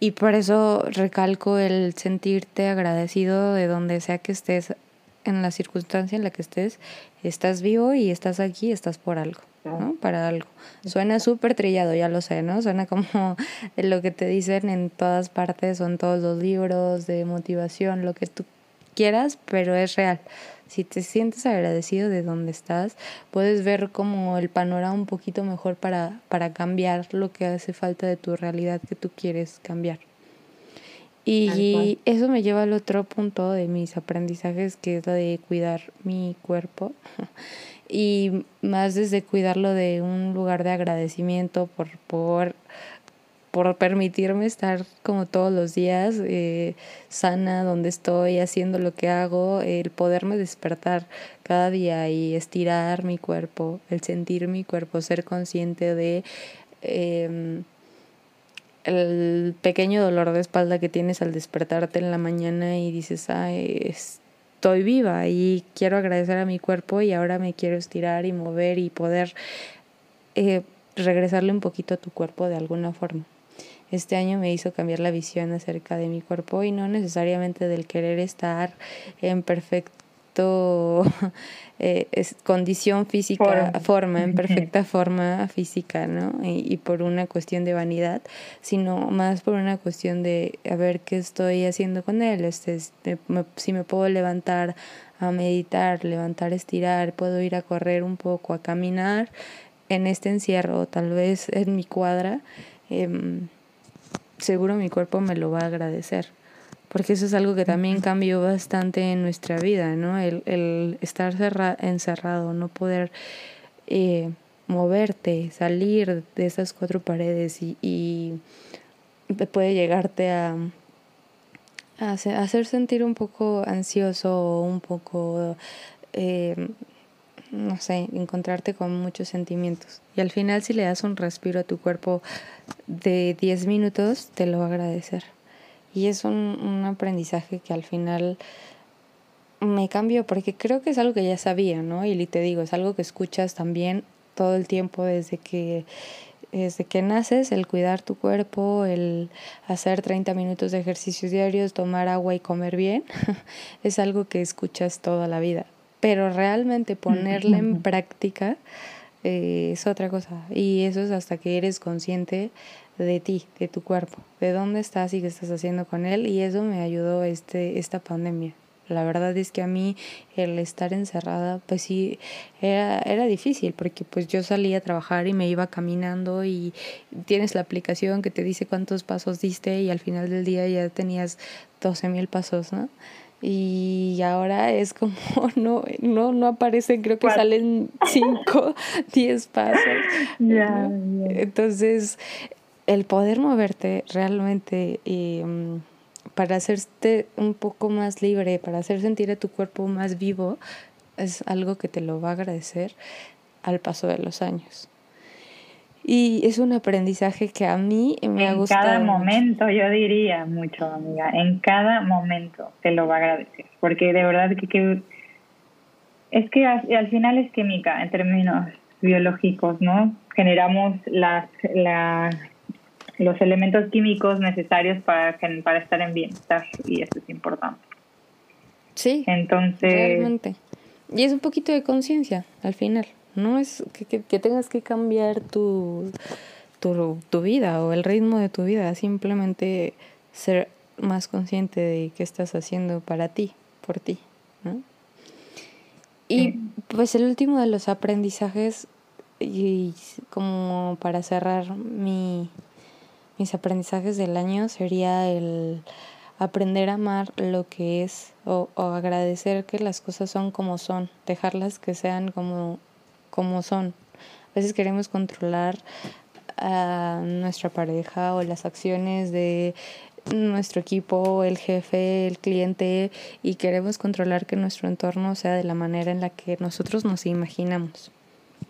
Y por eso recalco el sentirte agradecido de donde sea que estés en la circunstancia en la que estés, estás vivo y estás aquí, estás por algo, ¿no? Para algo. Suena súper trillado, ya lo sé, ¿no? Suena como <laughs> lo que te dicen en todas partes, son todos los libros de motivación, lo que tú quieras, pero es real. Si te sientes agradecido de donde estás, puedes ver como el panorama un poquito mejor para, para cambiar lo que hace falta de tu realidad que tú quieres cambiar. Y eso me lleva al otro punto de mis aprendizajes, que es la de cuidar mi cuerpo. <laughs> Y más desde cuidarlo de un lugar de agradecimiento por, por por permitirme estar como todos los días eh, sana donde estoy, haciendo lo que hago, el poderme despertar cada día y estirar mi cuerpo, el sentir mi cuerpo, ser consciente de em, el pequeño dolor de espalda que tienes al despertarte en la mañana y dices, ay, estoy viva y quiero agradecer a mi cuerpo y ahora me quiero estirar y mover y poder eh, regresarle un poquito a tu cuerpo de alguna forma este año me hizo cambiar la visión acerca de mi cuerpo y no necesariamente del querer estar en perfecto <laughs> eh, condición física, forma. en perfecta forma física, ¿no? Y, por una cuestión de vanidad, sino más por una cuestión de a ver qué estoy haciendo con él, este, si me puedo levantar a meditar, levantar, estirar, puedo ir a correr un poco, a caminar en este encierro, tal vez en mi cuadra. Eh, seguro mi cuerpo me lo va a agradecer. Porque eso es algo que también cambió bastante en nuestra vida, ¿no? El, el estar encerrado, no poder eh, moverte, salir de esas cuatro paredes y, y puede llegarte a, a hacer sentir un poco ansioso, un poco eh, no sé, encontrarte con muchos sentimientos. Y al final si le das un respiro a tu cuerpo de 10 minutos, te lo va a agradecer. Y es un, un aprendizaje que al final me cambió porque creo que es algo que ya sabía, ¿no? Y te digo, es algo que escuchas también todo el tiempo desde que desde que naces, el cuidar tu cuerpo, el hacer 30 minutos de ejercicios diarios, tomar agua y comer bien, <laughs> es algo que escuchas toda la vida pero realmente ponerla en práctica eh, es otra cosa. Y eso es hasta que eres consciente de ti, de tu cuerpo, de dónde estás y qué estás haciendo con él. Y eso me ayudó este, esta pandemia, La verdad es que a mí el estar encerrada, pues sí, era, era difícil porque pues yo salía a trabajar y me iba caminando y tienes la aplicación que te dice cuántos pasos diste y al final del día ya tenías 12 mil pasos, ¿no? y ahora es como <laughs> no no no aparecen creo que salen 5 10 <laughs> pasos entonces el poder moverte realmente y, mm, para hacerte un poco más libre, para hacer sentir a tu cuerpo más vivo, es algo que te lo va a agradecer al paso de los años. Y es un aprendizaje que a mí me ha gustado. En cada momento, yo diría mucho, amiga, en cada momento te lo va a agradecer, porque de verdad que, que es que al, final es química en términos biológicos, ¿no? Generamos las, las los elementos químicos necesarios para, para estar en bienestar y eso es importante. Sí. Entonces. Realmente. Y es un poquito de conciencia al final. No es que, que, tengas que cambiar tu, tu, tu vida o el ritmo de tu vida. Simplemente ser más consciente de qué estás haciendo para ti, por ti. Y pues el último de los aprendizajes, y como para cerrar mi, mis aprendizajes del año sería el aprender a amar lo que es o, agradecer que las cosas son como son, dejarlas que sean como, como son. A veces queremos controlar a nuestra pareja o las acciones de nuestro equipo, el jefe, el cliente y queremos controlar que nuestro entorno sea de la manera en la que nosotros nos imaginamos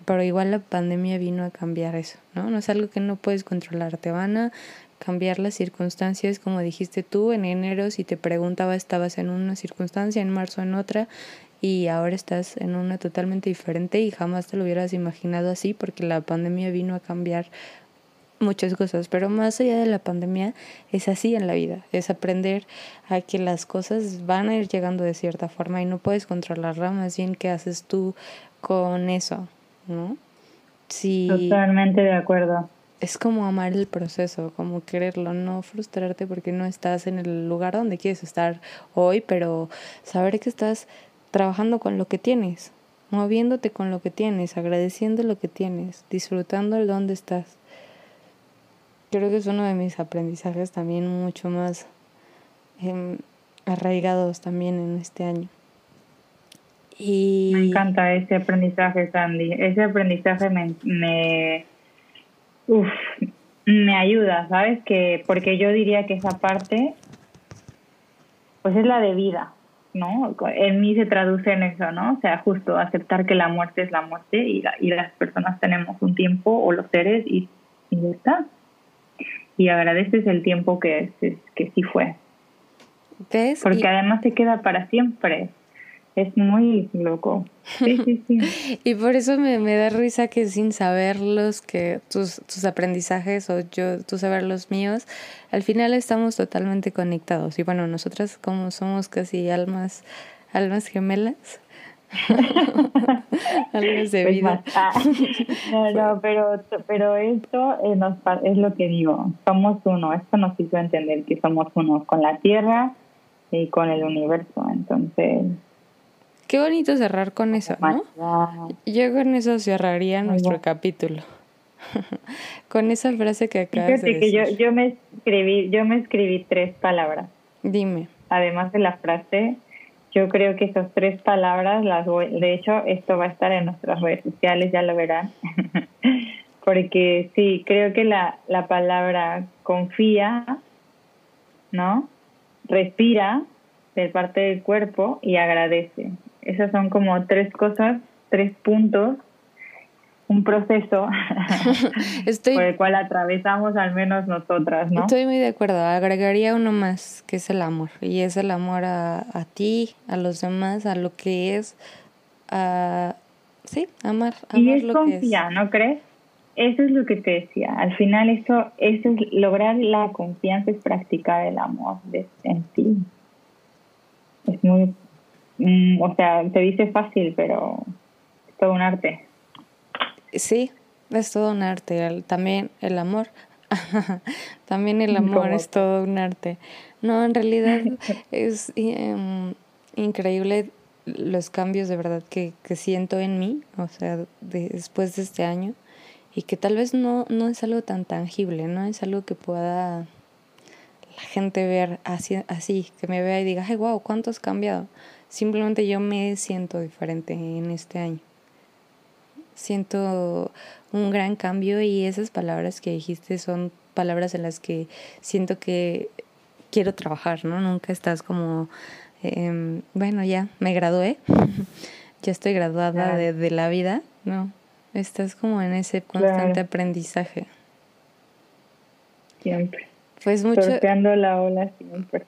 pero igual la pandemia vino a cambiar eso, ¿no? No es algo que no puedes controlar, te van a cambiar las circunstancias, como dijiste tú, en enero si te preguntaba estabas en una circunstancia, en marzo en otra, y ahora estás en una totalmente diferente y jamás te lo hubieras imaginado así porque la pandemia vino a cambiar muchas cosas, pero más allá de la pandemia es así en la vida, es aprender a que las cosas van a ir llegando de cierta forma y no puedes controlarla, más bien qué haces tú con eso, ¿no? Sí. Totalmente de acuerdo. Es como amar el proceso, como quererlo, no frustrarte porque no estás en el lugar donde quieres estar hoy, pero saber que estás trabajando con lo que tienes, moviéndote con lo que tienes, agradeciendo lo que tienes, disfrutando el donde estás. Creo que es uno de mis aprendizajes también mucho más em, arraigados también en este año. Me encanta ese aprendizaje, Sandy. Ese aprendizaje me, me, me ayuda, ¿sabes? Que, porque yo diría que esa parte, pues es la de vida, ¿no? En mí se traduce en eso, ¿no? O sea, justo aceptar que la muerte es la muerte y, y las personas tenemos un tiempo o los seres y, y ya está. Y agradeces el tiempo que, que sí fue. Porque además te queda para siempre es muy loco. Sí, sí, <laughs> sí. y por eso me, me, da risa que sin saberlos, que tus, tus aprendizajes o yo, tú saber los míos, al final estamos totalmente conectados. Y bueno, nosotras como somos casi almas, almas gemelas. <laughs> almas de pues vida. no, <laughs> no, pero, pero esto eh, nos, es lo que digo, somos uno. Esto nos hizo entender que somos uno con la Tierra y con el universo. Entonces, Qué bonito cerrar con eso, ¿no? Yo con eso cerraría nuestro capítulo. <laughs> con esa frase que acabas de decir. que yo, yo me escribí, yo me escribí tres palabras. Dime. Además de la frase, yo creo que esas tres palabras las voy, de hecho esto va a estar en nuestras redes sociales, ya lo verán. <laughs> Porque sí, creo que la, la palabra confía, ¿no? Respira de parte del cuerpo y agradece. Esas son como tres cosas, tres puntos, un proceso <laughs> por el cual atravesamos al menos nosotras, ¿no? Estoy muy de acuerdo. Agregaría uno más, que es el amor. Y es el amor a, a ti, a los demás, a lo que es, a... Sí, amar, amar y es lo que es. ¿no crees? Eso es lo que te decía. Al final eso, eso es lograr la confianza, es practicar el amor en ti. Es muy Mm, o sea, te dice fácil, pero es todo un arte. Sí, es todo un arte. También el amor. <laughs> También el amor es todo un arte. No, en realidad <laughs> es, em, increíble los cambios de verdad que, que siento en mí, o sea, después de este año, y que tal vez no, no es algo tan tangible, no es algo que pueda la gente ver así, así, que me vea y diga, ay, wow, ¿cuánto has cambiado? Simplemente yo me siento diferente en este año. Siento un gran cambio y esas palabras que dijiste son palabras en las que siento que quiero trabajar, ¿no? Nunca estás como, em, bueno, ya me gradué, <laughs> ya estoy graduada de, la vida, ¿no? Estás como en ese constante aprendizaje. Siempre. Pues mucho. Sorteando la ola siempre.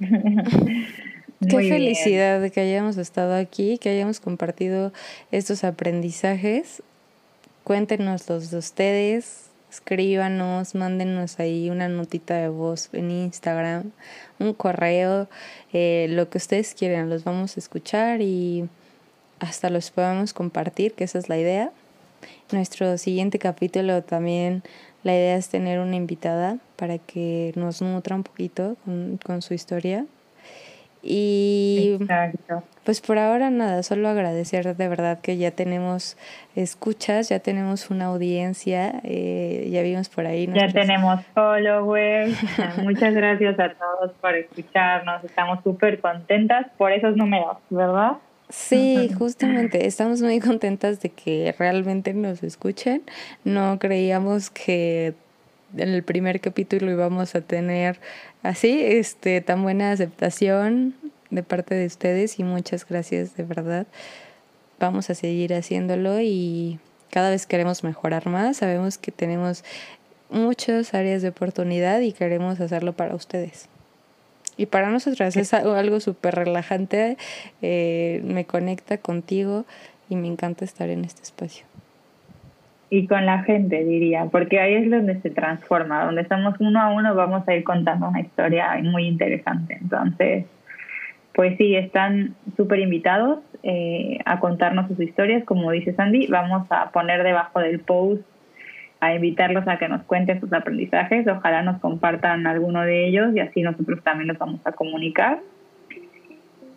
<laughs> Qué felicidad de que hayamos estado aquí, que hayamos compartido estos aprendizajes. Cuéntenos los de ustedes, escríbanos, mándenos ahí una notita de voz en Instagram, un correo, eh, lo que ustedes quieran, los vamos a escuchar y hasta los podamos compartir, que esa es la idea. Nuestro siguiente capítulo también, la idea es tener una invitada para que nos nutra un poquito con, con su historia y pues por ahora nada, solo agradecer de verdad que ya tenemos escuchas, ya tenemos una audiencia, eh, ya vimos por ahí. Ya tenemos followers. <laughs> Muchas gracias a todos por escucharnos, estamos súper contentas por esos números, ¿verdad? Sí, justamente, estamos muy contentas de que realmente nos escuchen. No creíamos que en el primer capítulo íbamos a tener así, este, tan buena aceptación de parte de ustedes y muchas gracias de verdad. Vamos a seguir haciéndolo y cada vez queremos mejorar más. Sabemos que tenemos muchas áreas de oportunidad y queremos hacerlo para ustedes. Y para nosotras es algo súper relajante, eh, me conecta contigo y me encanta estar en este espacio y con la gente, diría, porque ahí es donde se transforma, donde estamos uno a uno vamos a ir contando una historia muy interesante. Entonces, pues sí, están súper invitados eh, a contarnos sus historias, como dice Sandy, vamos a poner debajo del post a invitarlos a que nos cuenten sus aprendizajes, ojalá nos compartan alguno de ellos y así nosotros también los vamos a comunicar.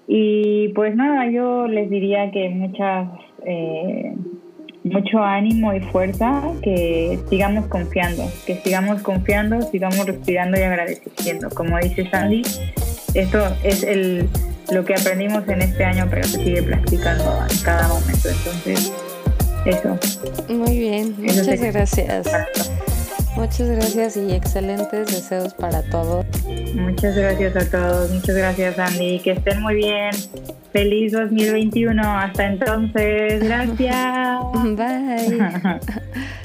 Y pues nada, yo les diría que muchas... Eh, mucho ánimo y fuerza, que sigamos confiando, que sigamos confiando, sigamos respirando y agradeciendo. Como dice Sandy, esto es el, lo que aprendimos en este año, pero se sigue practicando en cada momento. Entonces, eso. Muy bien, muchas gracias. Muchas gracias y excelentes deseos para todos. Muchas gracias a todos, muchas gracias Andy, que estén muy bien. Feliz 2021, hasta entonces, gracias. <laughs> Bye. <laughs>